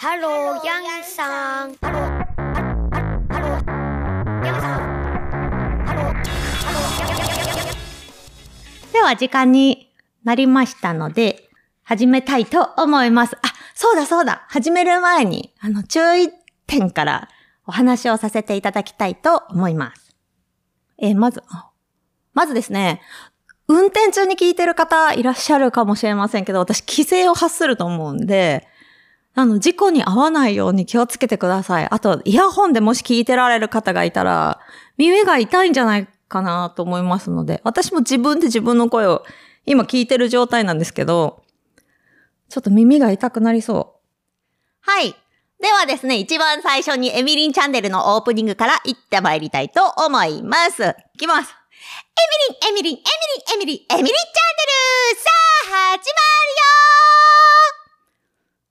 ハロー、ヤンさん。ハロー、ハロー、ハロー、ヤンさん。ハロー、ハロー、ヤンヤン。では時間になりましたので、始めたいと思います。あ、そうだそうだ。始める前に、あの、注意点からお話をさせていただきたいと思います。えーまず、まずですね、運転中に聞いてる方いらっしゃるかもしれませんけど、私、奇声を発すると思うんで、あの、事故に遭わないように気をつけてください。あと、イヤホンでもし聞いてられる方がいたら、耳が痛いんじゃないかなと思いますので、私も自分で自分の声を今聞いてる状態なんですけど、ちょっと耳が痛くなりそう。はい。ではですね、一番最初にエミリンチャンネルのオープニングから行ってまいりたいと思います。いきます。エミリン、エミリン、エミリン、エミリン、エミリンチャンネルさあ、始まるよ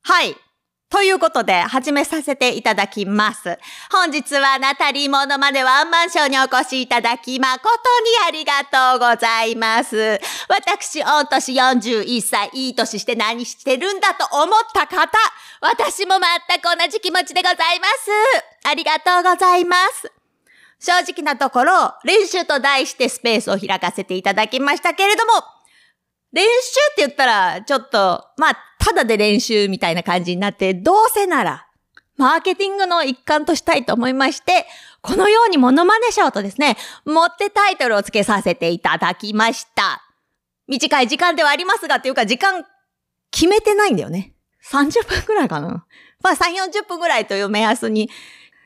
はい。ということで、始めさせていただきます。本日はナタリーモノマネワンマンショーにお越しいただき、誠にありがとうございます。私、御年41歳、いい年して何してるんだと思った方、私も全く同じ気持ちでございます。ありがとうございます。正直なところ、練習と題してスペースを開かせていただきましたけれども、練習って言ったら、ちょっと、まあ、ただで練習みたいな感じになって、どうせなら、マーケティングの一環としたいと思いまして、このようにモノマネショーとですね、持ってタイトルを付けさせていただきました。短い時間ではありますが、っていうか時間決めてないんだよね。30分くらいかな。まあ3、40分くらいという目安に。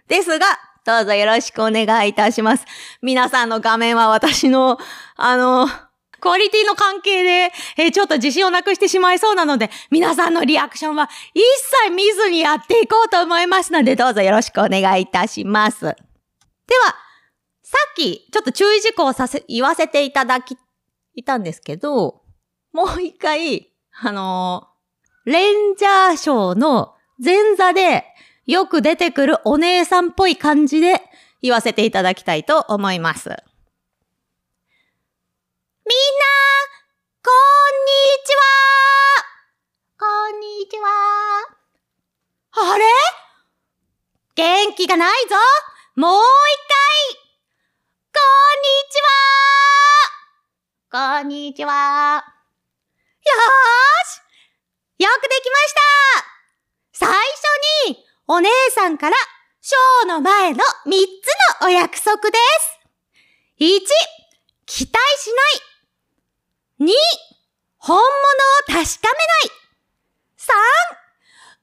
ですが、どうぞよろしくお願いいたします。皆さんの画面は私の、あの、クオリティの関係で、えーちょっと自信をなくしてしまいそうなので、皆さんのリアクションは一切見ずにやっていこうと思いますので、どうぞよろしくお願いいたします。では、さっき、ちょっと注意事項をさせ、言わせていただき、いたんですけど、もう一回、あのーレンジャーショーの前座でよく出てくるお姉さんっぽい感じで言わせていただきたいと思います。みんな、こんにちは。こんにちは。あれ？元気がないぞ。もう一回。こんにちは。こんにちは。よーし。よくできました。最初に、お姉さんから、ショーの前の3つのお約束です。1、期待しない。2、本物を確かめない。3、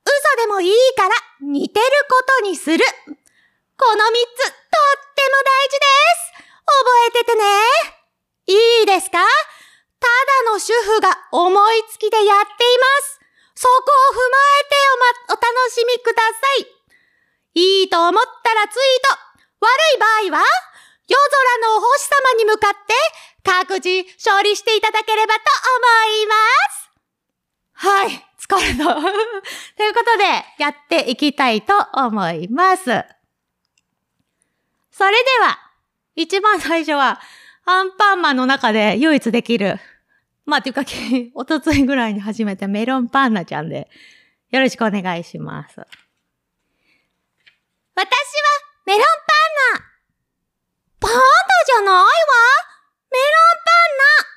嘘でもいいから似てることにする。この3つ、とっても大事です。覚えててね。いいですか？ただの主婦が思いつきでやっています。そこを踏まえておま、お楽しみください。いいと思ったらツイート。悪い場合は、夜空のお星様に向かって各自勝利していただければと思います。はい、疲れた。ということで、やっていきたいと思います。それでは、一番最初は、アンパンマンの中で唯一できる。まあ、というか、おとついぐらいに始めたメロンパンナちゃんで、よろしくお願いします。私は、メロンパンナパンダじゃないわメロンパンナ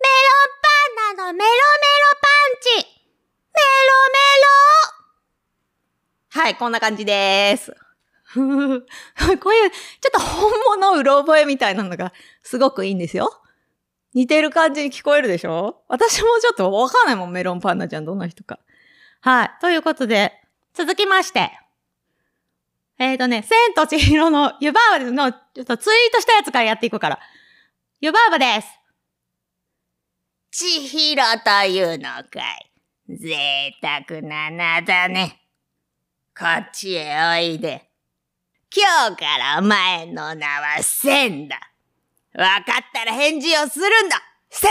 メロンパンナのメロメロパンチメロメロはい、こんな感じです。こういう、ちょっと本物うろ覚えみたいなのがすごくいいんですよ。似てる感じに聞こえるでしょ？私もちょっとわかんないもん、メロンパンナちゃんどんな人か。はい。ということで、続きまして。えっ、ー、とね、千と千尋の湯婆婆の、ちょっとツイートしたやつからやっていくから。湯婆婆です。千尋というのかい。贅沢な名だね。こっちへおいで。今日からお前の名は千だ。わかったら返事をするんだ千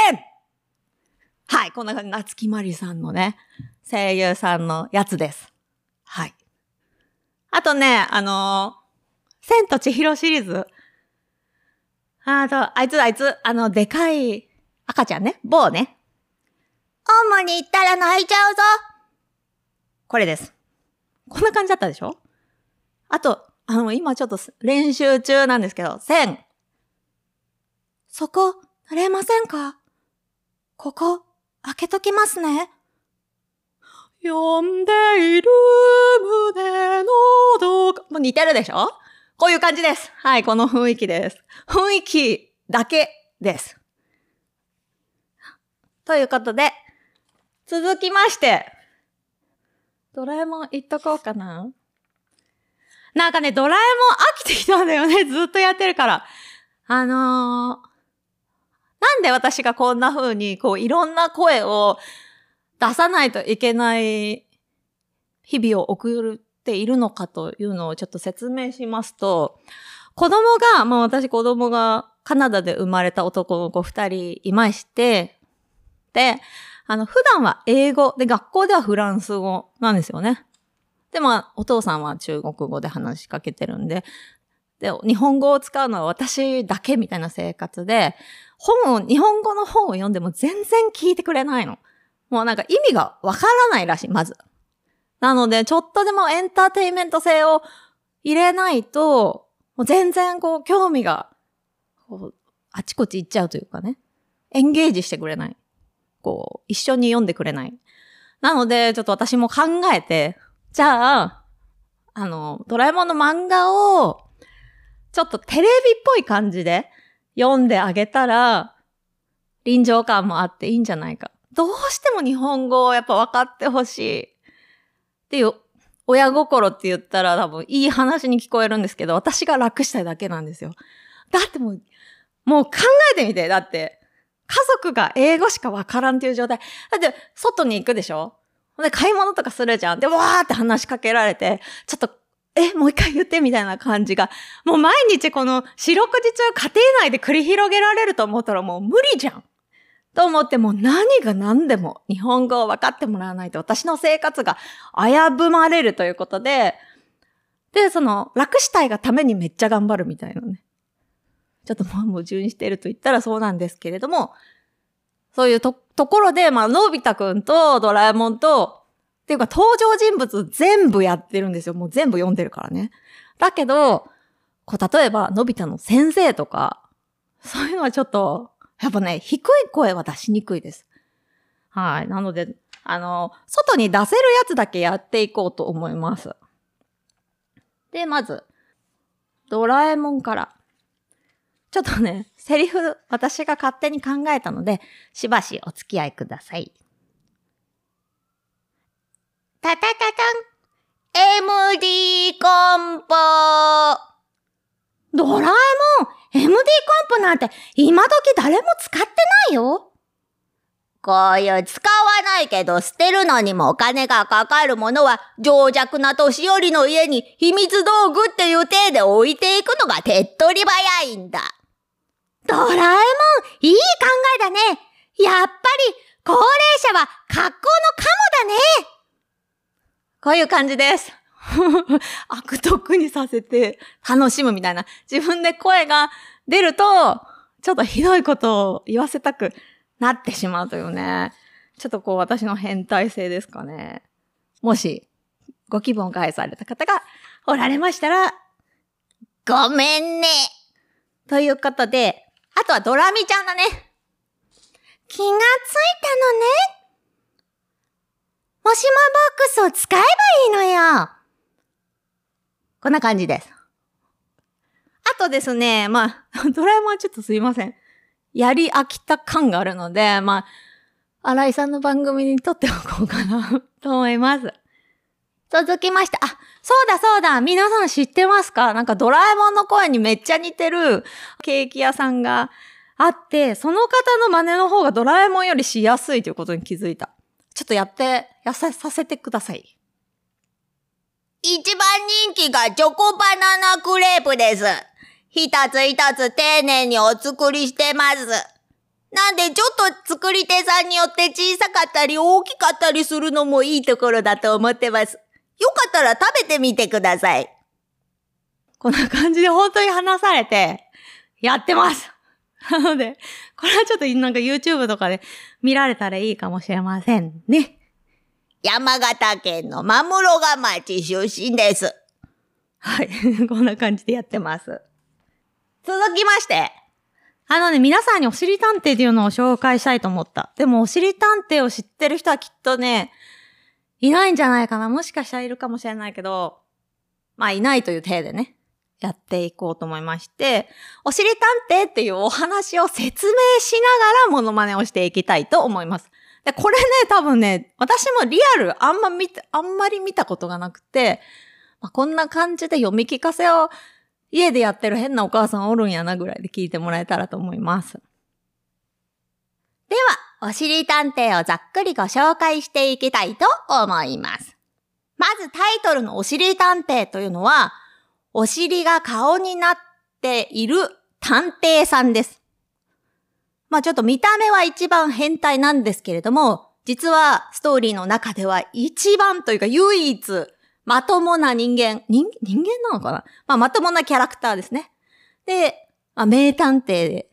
はい、こんな感じ、夏木マリさんのね、声優さんのやつです。はい。あとね、あのー千と千尋シリーズ。あと、あいつ、あいつ、あの、でかい赤ちゃんね、棒ね。主に行ったら泣いちゃうぞ。これです。こんな感じだったでしょ？あと、あの、今ちょっと練習中なんですけど、線。そこ、濡れませんか？ここ、開けときますね。読んでいる胸のどか、もう似てるでしょ？こういう感じです。はい、この雰囲気です。雰囲気だけです。ということで、続きまして、ドラえもん言っとこうかな。なんかね、ドラえもん飽きてきたんだよね。ずっとやってるから。あのー、なんで私がこんな風に、こう、いろんな声を出さないといけない日々を送るているのかというのをちょっと説明しますと、子供が、まあ私子供がカナダで生まれた男の子二人いまして、で、あの、普段は英語、で、学校ではフランス語なんですよね。で、まあ、お父さんは中国語で話しかけてるんで、で、日本語を使うのは私だけみたいな生活で、本を、日本語の本を読んでも全然聞いてくれないの。もうなんか意味がわからないらしい、まず。なので、ちょっとでもエンターテイメント性を入れないと、もう全然こう、興味が、こう、あちこち行っちゃうというかね。エンゲージしてくれない。こう、一緒に読んでくれない。なので、ちょっと私も考えて、じゃあ、あの、ドラえもんの漫画を、ちょっとテレビっぽい感じで読んであげたら、臨場感もあっていいんじゃないか。どうしても日本語をやっぱ分かってほしい。っていう、親心って言ったら多分いい話に聞こえるんですけど、私が楽したいだけなんですよ。だってもう、もう考えてみて。だって、家族が英語しか分からんっていう状態。だって、外に行くでしょ？で、買い物とかするじゃん。で、わーって話しかけられて、ちょっと、え、もう一回言ってみたいな感じが、もう毎日この四六時中家庭内で繰り広げられると思ったらもう無理じゃん。と思っても何が何でも日本語を分かってもらわないと私の生活が危ぶまれるということで、で、その楽したいがためにめっちゃ頑張るみたいなね。ちょっともう矛盾してると言ったらそうなんですけれども、そういうと、ところで、まあ、のび太くんとドラえもんと、っていうか登場人物全部やってるんですよ。もう全部読んでるからね。だけど、こう、例えば、のび太の先生とか、そういうのはちょっと、やっぱね、低い声は出しにくいです。はい。なので、あの、外に出せるやつだけやっていこうと思います。で、まず、ドラえもんから。ちょっとね、セリフ、私が勝手に考えたので、しばしお付き合いください。タタタタン MD コンポドラえもん !MD コンポなんて今時誰も使ってないよこういう使わないけど捨てるのにもお金がかかるものは情弱な年寄りの家に秘密道具っていう体で置いていくのが手っ取り早いんだ。ドラえもんいい考えだねやっぱり高齢者は格好のカモだねこういう感じです。悪徳にさせて楽しむみたいな。自分で声が出ると、ちょっとひどいことを言わせたくなってしまうというね。ちょっとこう私の変態性ですかね。もし、ご希望返された方がおられましたら、ごめんね。ということで、あとはドラミちゃんだね。気がついたのね。もしもボックスを使えばいいのよ。こんな感じです。あとですね、まあ、ドラえもんはちょっとすいません。やり飽きた感があるので、まあ、新井さんの番組に撮っておこうかなと思います。続きまして、あ、そうだそうだ、皆さん知ってますか？なんかドラえもんの声にめっちゃ似てるケーキ屋さんがあって、その方の真似の方がドラえもんよりしやすいということに気づいた。ちょっとやって、やさ、させてください。一番人気がチョコバナナクレープです。一つ一つ丁寧にお作りしてます。なんでちょっと作り手さんによって小さかったり大きかったりするのもいいところだと思ってます。よかったら食べてみてください。こんな感じで本当に話されて、やってます。なので、これはちょっとなんか YouTube とかで見られたらいいかもしれませんね。山形県の真室賀町出身です。はい。こんな感じでやってます。続きまして。あのね、皆さんにおしりたんてっていうのを紹介したいと思った。でも、おしりたんてを知ってる人はきっとね、いないんじゃないかな。もしかしたらいるかもしれないけど、まあ、いないという体でね、やっていこうと思いまして、おしりたんてっていうお話を説明しながらモノマネをしていきたいと思います。で、これね、多分ね、私もリアルあんま見て、あんまり見たことがなくて、まあ、こんな感じで読み聞かせを家でやってる変なお母さんおるんやなぐらいで聞いてもらえたらと思います。では、おしり探偵をざっくりご紹介していきたいと思います。まずタイトルのおしり探偵というのは、お尻が顔になっている探偵さんです。まあちょっと見た目は一番変態なんですけれども、実はストーリーの中では一番というか唯一まともな人間、人、人間なのかな？まあ、まともなキャラクターですね。で、まあ、名探偵で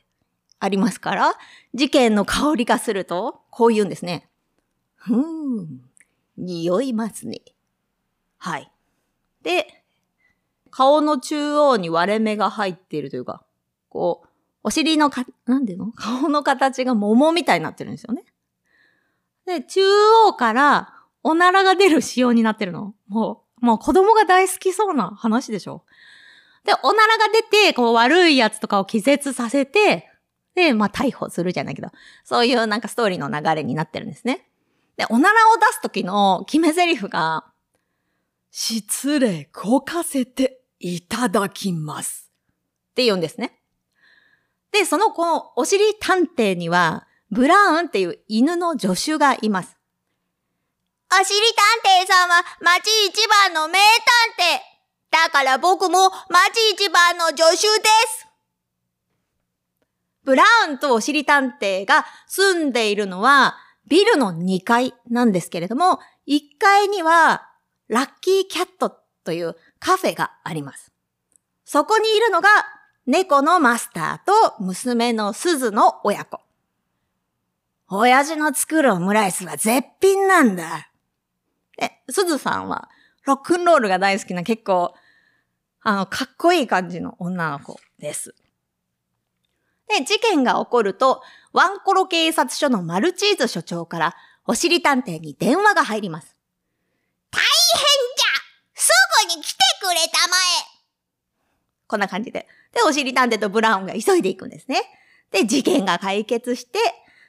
ありますから、事件の香りがすると、こう言うんですね。ふーん、匂いますね。はい。で、顔の中央に割れ目が入っているというか、こう、お尻のか、なんでの？顔の形が桃みたいになってるんですよね。で、中央からおならが出る仕様になってるの。もう、もう子供が大好きそうな話でしょ。で、おならが出て、こう悪いやつとかを気絶させて、で、まあ逮捕するじゃないけど、そういうなんかストーリーの流れになってるんですね。で、おならを出す時の決め台詞が、失礼こかせていただきます。って言うんですね。で、そのこのお尻探偵には、ブラウンっていう犬の助手がいます。おしり探偵さんは町一番の名探偵。だから僕も町一番の助手です。ブラウンとおしり探偵が住んでいるのはビルの2階なんですけれども、1階にはラッキーキャットというカフェがあります。そこにいるのが猫のマスターと娘のスズの親子。親父の作るオムライスは絶品なんだ。で、スズさんはロックンロールが大好きな結構、あの、かっこいい感じの女の子です。で、事件が起こると、ワンコロ警察署のマルチーズ署長から、おしり探偵に電話が入ります。大変じゃすぐに来てくれたまえこんな感じで。で、おしり探偵とブラウンが急いでいくんですね。で、事件が解決して、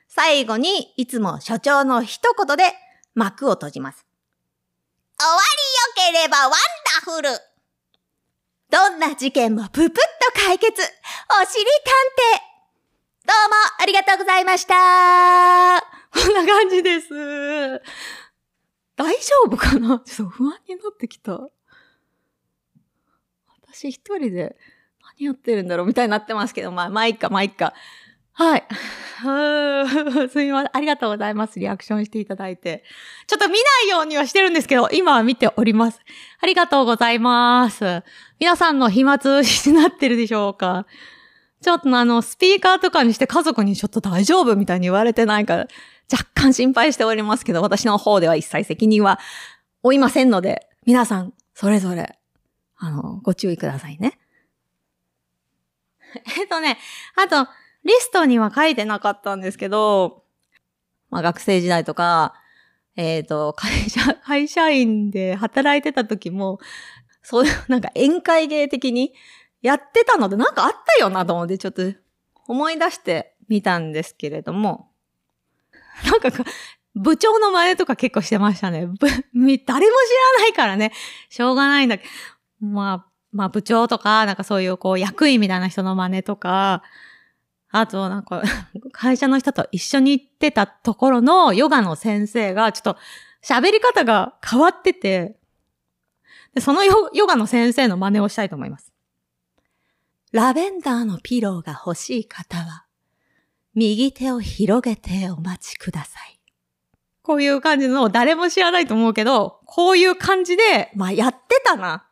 最後にいつも所長の一言で幕を閉じます。終わりよければワンダフルどんな事件もププッと解決おしり探偵どうもありがとうございましたこんな感じです。大丈夫かな？ちょっと不安になってきた。私一人で何やってるんだろうみたいになってますけど、まあ、まあいっか、まあいっか。はい。すみません。ありがとうございます。リアクションしていただいて。ちょっと見ないようにはしてるんですけど、今は見ております。ありがとうございます。皆さんの暇つぶしになってるでしょうかちょっとあの、スピーカーとかにして家族にちょっと大丈夫みたいに言われてないから、若干心配しておりますけど、私の方では一切責任は負いませんので、皆さん、それぞれ、あの、ご注意くださいね。えっとね、あと、リストには書いてなかったんですけど、まあ学生時代とか、えっ、と、会社、会社員で働いてた時も、そういう なんか宴会芸的にやってたのでなんかあったよなと思ってちょっと思い出してみたんですけれども、なんか部長の真似とか結構してましたね。誰も知らないからね、しょうがないんだけど、まあ、まあ部長とか、なんかそういうこう役員みたいな人の真似とか、あとなんか 会社の人と一緒に行ってたところのヨガの先生がちょっと喋り方が変わってて、でそのヨヨガの先生の真似をしたいと思います。ラベンダーのピローが欲しい方は、右手を広げてお待ちください。こういう感じの誰も知らないと思うけど、こういう感じで、まあやってたな。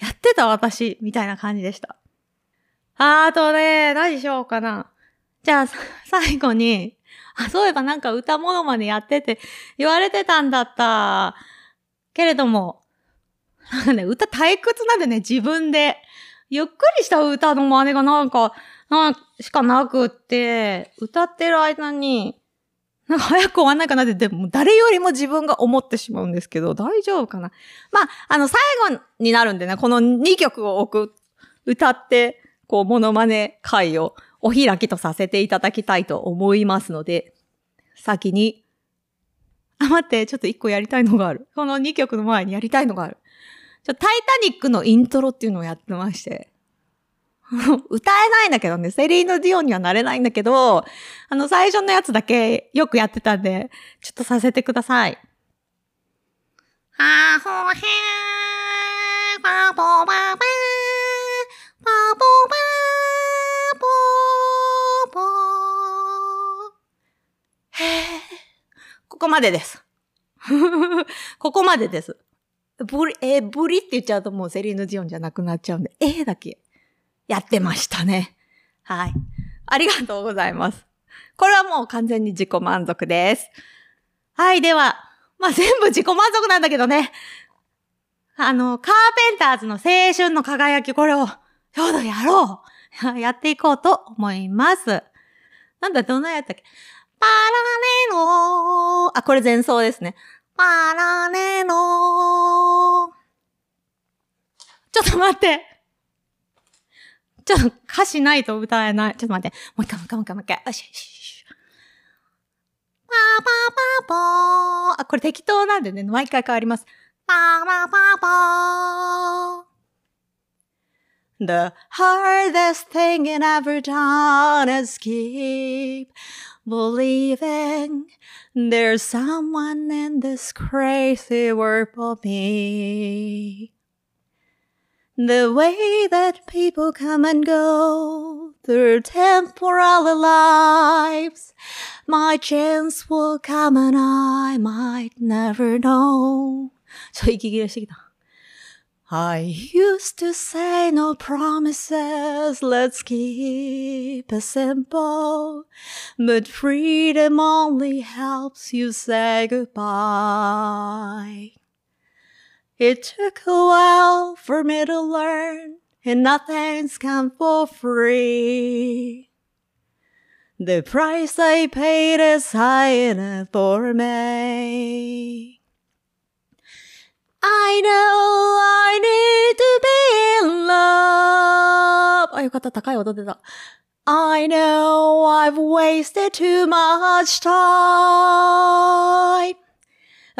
やってた？私、みたいな感じでした。あとね、何しようかな。じゃあ、最後に、あ、そういえばなんか歌モノマネやってて言われてたんだった。けれども、なんかね、歌退屈なんでね、自分で。ゆっくりした歌の真似がなんか、なんしかなくって、歌ってる間に、なんか早く終わんないかなって、でも誰よりも自分が思ってしまうんですけど、大丈夫かな？まあ、あの、最後になるんでね、この2曲を置く、歌って、こう、モノマネ会をお開きとさせていただきたいと思いますので、先に、あ、待って、ちょっと1個やりたいのがある。この2曲の前にやりたいのがある。ちょ、タイタニックのイントロっていうのをやってまして。歌えないんだけどね、セリーヌ・ディオンにはなれないんだけど、あの、最初のやつだけよくやってたんで、ちょっとさせてください。あほへー、パポパパー、パポパー、ポーポー。へーここまでです。ここまでです。ブリ、えーブリって言っちゃうともうセリーヌ・ディオンじゃなくなっちゃうんで、えーだけやってましたね。はい。ありがとうございます。これはもう完全に自己満足です。はい、では、まあ、全部自己満足なんだけどね。あの、カーペンターズの青春の輝き、これをちょうどやろう。やっていこうと思います。なんだ、どんなやったっけ？パラネロー。あ、これ前奏ですね。パラネロー。ちょっと待って。ちょっと歌詞ないと歌えない。ちょっと待って。もう一回、もう一回、もう一回、よしよしよし。パーパーパーポー。あ、これ適当なんでね、毎回変わります。パーパーパーポー。The hardest thing in ever done is keep believing there's someone in this crazy world for me. The way that people come and go through temporal lives. My chance will come and I might never know. 저 I used to say no promises, let's keep it simple. But freedom only helps you say goodbye. It took a while for me to learn, and nothing's come for free. The price I paid is high enough for me. I know I need to be in love. あ、よかった。高い音出た。I know I've wasted too much time.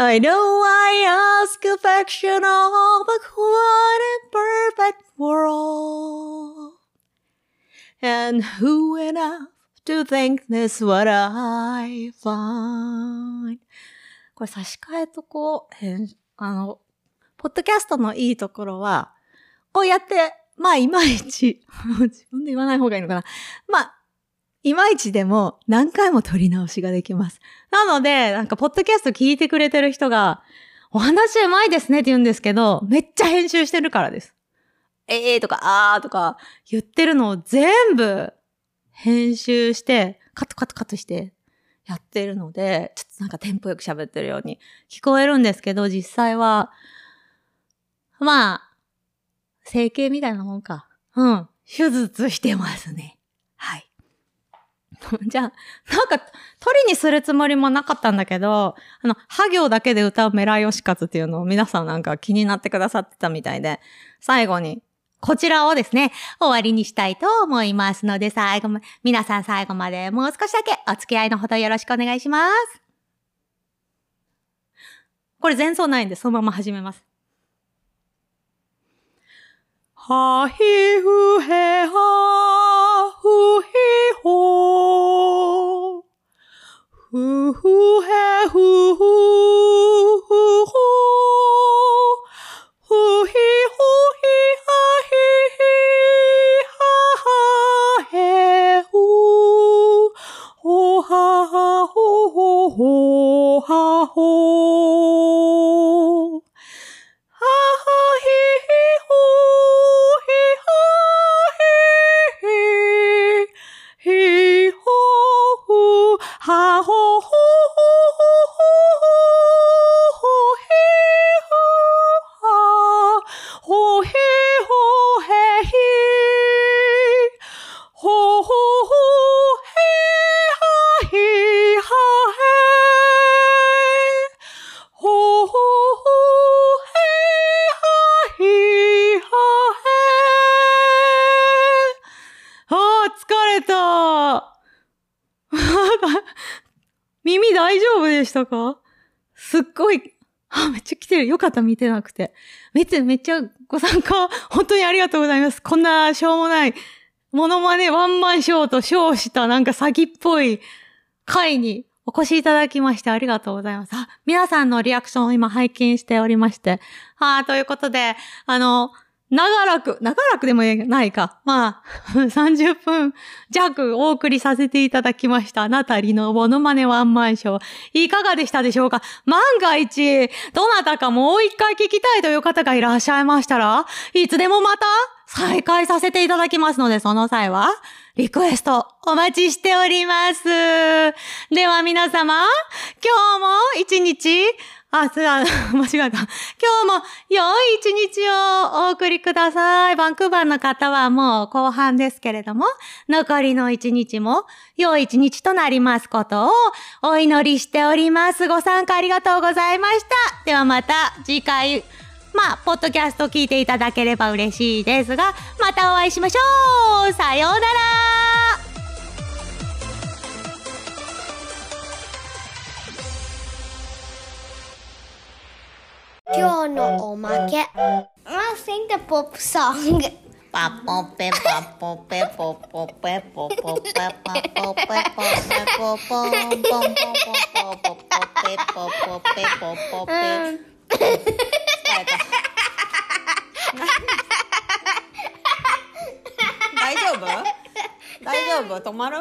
I know I ask affection of a quite imperfect world. And who enough to think this what I find? これ差し替えとこう、あの、ポッドキャストのいいところは、こうやって、まあ、いまいち、自分で言わない方がいいのかな。まあ、いまいちでも何回も撮り直しができます。なので、なんか、ポッドキャスト聞いてくれてる人が、お話うまいですねって言うんですけど、めっちゃ編集してるからです。えーとか、あーとか言ってるのを全部編集して、カットカットカットしてやってるので、ちょっとなんかテンポよく喋ってるように聞こえるんですけど、実際は、まあ、整形みたいなもんか。うん。手術してますね。じゃあ、なんか、鳥にするつもりもなかったんだけど、あの、は行だけで歌うメラヨシカツっていうのを皆さんなんか気になってくださってたみたいで、最後に、こちらをですね、終わりにしたいと思いますので、最後ま、皆さん最後までもう少しだけお付き合いのほどよろしくお願いします。これ前奏ないんで、そのまま始めます。はひふへはふひほふふへふふふほ大丈夫でしたか？すっごい、あ、めっちゃ来てる。よかった、見てなくて。めっちゃ、めっちゃご参加、本当にありがとうございます。こんなしょうもない、モノマネワンマンショーと称したなんか詐欺っぽい会にお越しいただきましてありがとうございます。あ、皆さんのリアクションを今拝見しておりまして。はあ、ということで、あの、長らく、長らくでもないか。まあ、30分弱お送りさせていただきました。あなたりのモノマネワンマンショー。いかがでしたでしょうか？万が一、どなたかもう一回聞きたいという方がいらっしゃいましたら、いつでもまた再開させていただきますので、その際は、リクエストお待ちしております。では皆様、今日も一日あ、すあ、間違えた。今日も良い一日をお送りください。バンクーバーの方はもう後半ですけれども、残りの一日も良い一日となりますことをお祈りしております。ご参加ありがとうございました。ではまた次回、まあ、ポッドキャスト聞いていただければ嬉しいですが、またお会いしましょうさようならポポペポポペ。大丈夫大丈夫止まる